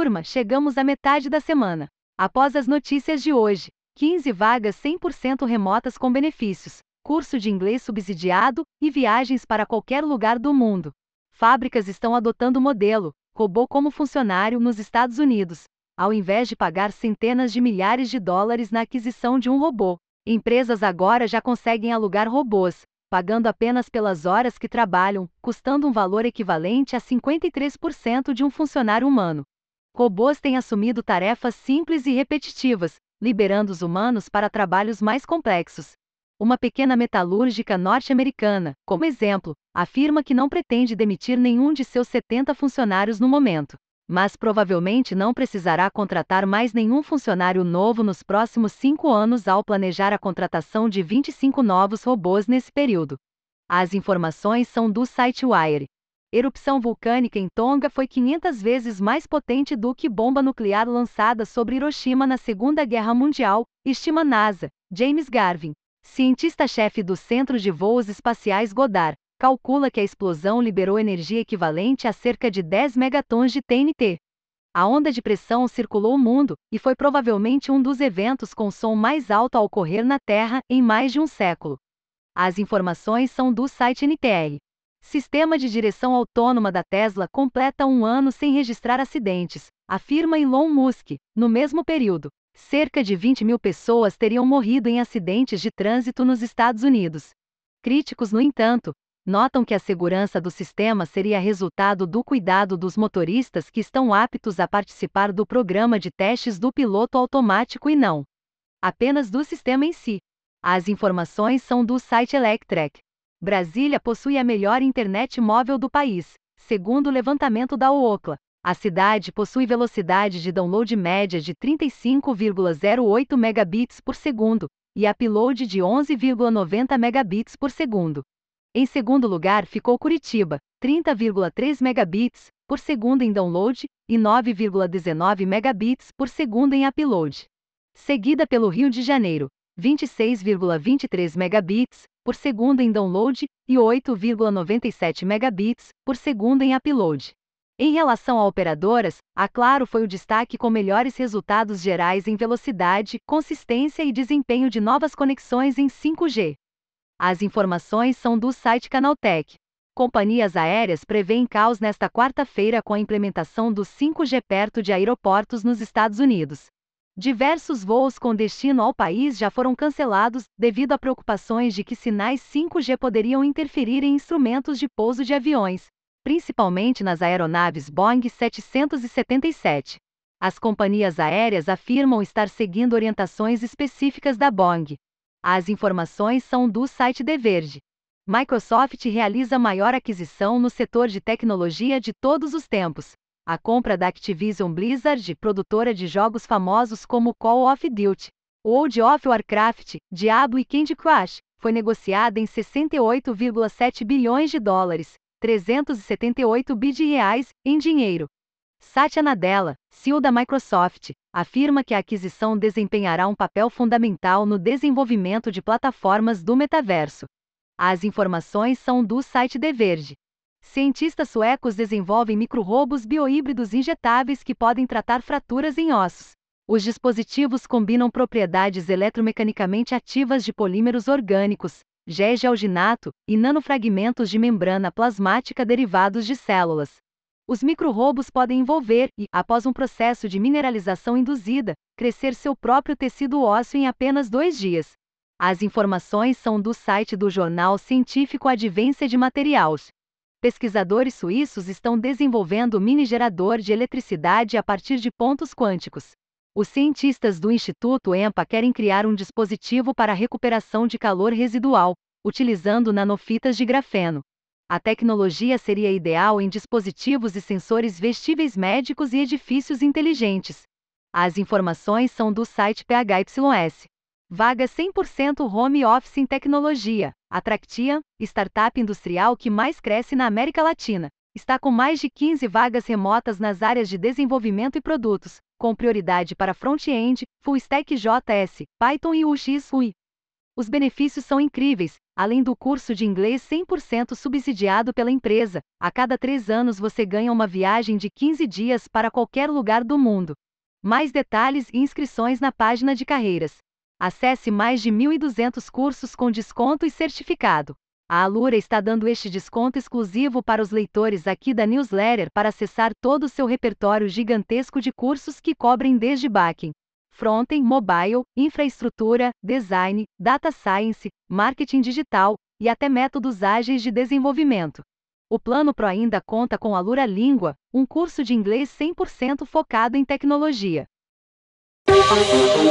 Turma, chegamos à metade da semana. Após as notícias de hoje, 15 vagas 100% remotas com benefícios, curso de inglês subsidiado e viagens para qualquer lugar do mundo. Fábricas estão adotando o modelo robô como funcionário nos Estados Unidos, ao invés de pagar centenas de milhares de dólares na aquisição de um robô. Empresas agora já conseguem alugar robôs, pagando apenas pelas horas que trabalham, custando um valor equivalente a 53% de um funcionário humano. Robôs têm assumido tarefas simples e repetitivas, liberando os humanos para trabalhos mais complexos. Uma pequena metalúrgica norte-americana, como exemplo, afirma que não pretende demitir nenhum de seus 70 funcionários no momento, mas provavelmente não precisará contratar mais nenhum funcionário novo nos próximos cinco anos ao planejar a contratação de 25 novos robôs nesse período. As informações são do site Wire. Erupção vulcânica em Tonga foi 500 vezes mais potente do que bomba nuclear lançada sobre Hiroshima na Segunda Guerra Mundial, estima NASA. James Garvin, cientista-chefe do Centro de Voos Espaciais Goddard, calcula que a explosão liberou energia equivalente a cerca de 10 megatons de TNT. A onda de pressão circulou o mundo e foi provavelmente um dos eventos com som mais alto a ocorrer na Terra em mais de um século. As informações são do site NPR. Sistema de direção autônoma da Tesla completa um ano sem registrar acidentes, afirma Elon Musk, no mesmo período cerca de 20 mil pessoas teriam morrido em acidentes de trânsito nos Estados Unidos. Críticos, no entanto, notam que a segurança do sistema seria resultado do cuidado dos motoristas que estão aptos a participar do programa de testes do piloto automático e não apenas do sistema em si. As informações são do site Electrek. Brasília possui a melhor internet móvel do país, segundo o levantamento da Ookla. A cidade possui velocidade de download média de 35,08 megabits por segundo e upload de 11,90 megabits por segundo. Em segundo lugar ficou Curitiba, 30,3 megabits por segundo em download e 9,19 megabits por segundo em upload. Seguida pelo Rio de Janeiro, 26,23 megabits por segundo em download e 8,97 megabits por segundo em upload. Em relação a operadoras, a Claro foi o destaque com melhores resultados gerais em velocidade, consistência e desempenho de novas conexões em 5G. As informações são do site Canaltech. Companhias aéreas prevêem caos nesta quarta-feira com a implementação do 5G perto de aeroportos nos Estados Unidos. Diversos voos com destino ao país já foram cancelados devido a preocupações de que sinais 5G poderiam interferir em instrumentos de pouso de aviões, principalmente nas aeronaves Boeing 777. As companhias aéreas afirmam estar seguindo orientações específicas da Boeing. As informações são do site The Verge. Microsoft realiza a maior aquisição no setor de tecnologia de todos os tempos. A compra da Activision Blizzard, produtora de jogos famosos como Call of Duty, World of Warcraft, Diablo e Candy Crush, foi negociada em 68,7 bilhões de dólares, 378 bi de reais em dinheiro. Satya Nadella, CEO da Microsoft, afirma que a aquisição desempenhará um papel fundamental no desenvolvimento de plataformas do metaverso. As informações são do site The Verge. Cientistas suecos desenvolvem micro-robos biohíbridos injetáveis que podem tratar fraturas em ossos. Os dispositivos combinam propriedades eletromecanicamente ativas de polímeros orgânicos, gés de alginato e nanofragmentos de membrana plasmática derivados de células. Os microrobos podem envolver e, após um processo de mineralização induzida, crescer seu próprio tecido ósseo em apenas dois dias. As informações são do site do jornal científico Advência de Materiais. Pesquisadores suíços estão desenvolvendo um mini gerador de eletricidade a partir de pontos quânticos. Os cientistas do Instituto EMPA querem criar um dispositivo para recuperação de calor residual, utilizando nanofitas de grafeno. A tecnologia seria ideal em dispositivos e sensores vestíveis médicos e edifícios inteligentes. As informações são do site PHYS. Vaga 100% home office em tecnologia. A Tractia, startup industrial que mais cresce na América Latina, está com mais de 15 vagas remotas nas áreas de desenvolvimento e produtos, com prioridade para front-end, full stack JS, Python e UX UI. Os benefícios são incríveis, Além do curso de inglês 100% subsidiado pela empresa, a cada três anos você ganha uma viagem de 15 dias para qualquer lugar do mundo. Mais detalhes e inscrições na página de carreiras. Acesse mais de 1.200 cursos com desconto e certificado. A Alura está dando este desconto exclusivo para os leitores aqui da newsletter para acessar todo o seu repertório gigantesco de cursos que cobrem desde backing, frontend, mobile, infraestrutura, design, data science, marketing digital e até métodos ágeis de desenvolvimento. O Plano Pro ainda conta com a Lura Língua, um curso de inglês 100% focado em tecnologia. Yeah.